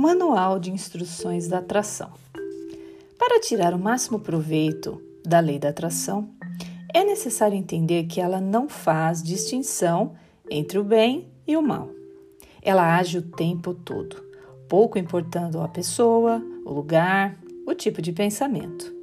Manual de Instruções da Atração. Para tirar o máximo proveito da lei da atração, é necessário entender que ela não faz distinção entre o bem e o mal. Ela age o tempo todo, pouco importando a pessoa, o lugar, o tipo de pensamento.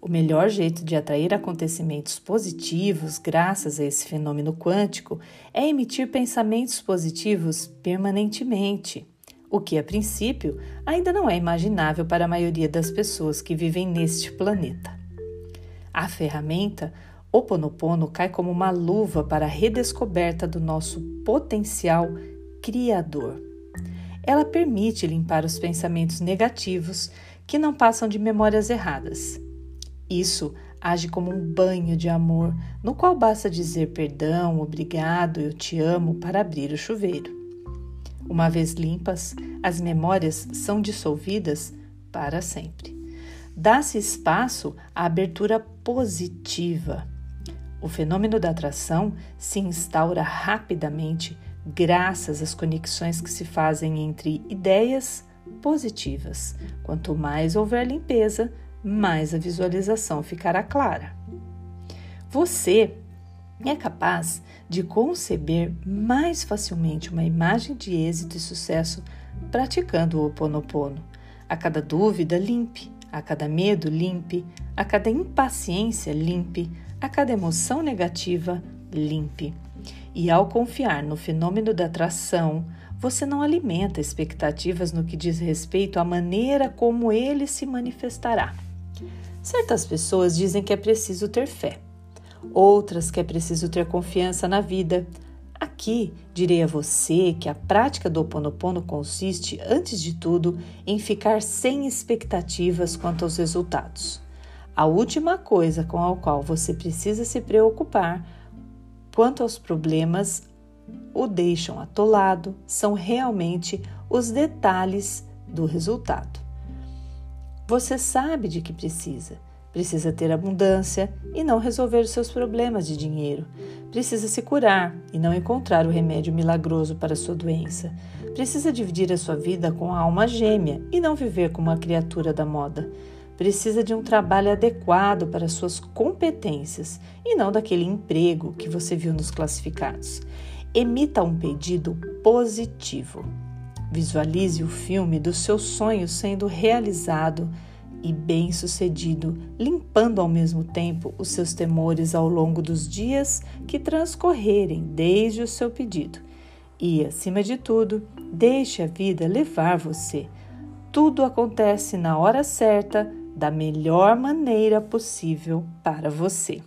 O melhor jeito de atrair acontecimentos positivos, graças a esse fenômeno quântico, é emitir pensamentos positivos permanentemente o que a princípio ainda não é imaginável para a maioria das pessoas que vivem neste planeta. A ferramenta o Ponopono cai como uma luva para a redescoberta do nosso potencial criador. Ela permite limpar os pensamentos negativos que não passam de memórias erradas. Isso age como um banho de amor, no qual basta dizer perdão, obrigado, eu te amo para abrir o chuveiro. Uma vez limpas, as memórias são dissolvidas para sempre. Dá-se espaço à abertura positiva. O fenômeno da atração se instaura rapidamente graças às conexões que se fazem entre ideias positivas. Quanto mais houver limpeza, mais a visualização ficará clara. Você é capaz de conceber mais facilmente uma imagem de êxito e sucesso praticando o Ho Oponopono. A cada dúvida, limpe. A cada medo, limpe. A cada impaciência, limpe. A cada emoção negativa, limpe. E ao confiar no fenômeno da atração, você não alimenta expectativas no que diz respeito à maneira como ele se manifestará. Certas pessoas dizem que é preciso ter fé outras que é preciso ter confiança na vida. Aqui direi a você que a prática do Oponopono consiste, antes de tudo, em ficar sem expectativas quanto aos resultados. A última coisa com a qual você precisa se preocupar quanto aos problemas o deixam atolado são realmente os detalhes do resultado. Você sabe de que precisa Precisa ter abundância e não resolver os seus problemas de dinheiro. Precisa se curar e não encontrar o remédio milagroso para sua doença. Precisa dividir a sua vida com a alma gêmea e não viver como uma criatura da moda. Precisa de um trabalho adequado para suas competências e não daquele emprego que você viu nos classificados. Emita um pedido positivo. Visualize o filme dos seus sonhos sendo realizado e bem-sucedido, limpando ao mesmo tempo os seus temores ao longo dos dias que transcorrerem desde o seu pedido. E, acima de tudo, deixe a vida levar você. Tudo acontece na hora certa, da melhor maneira possível para você.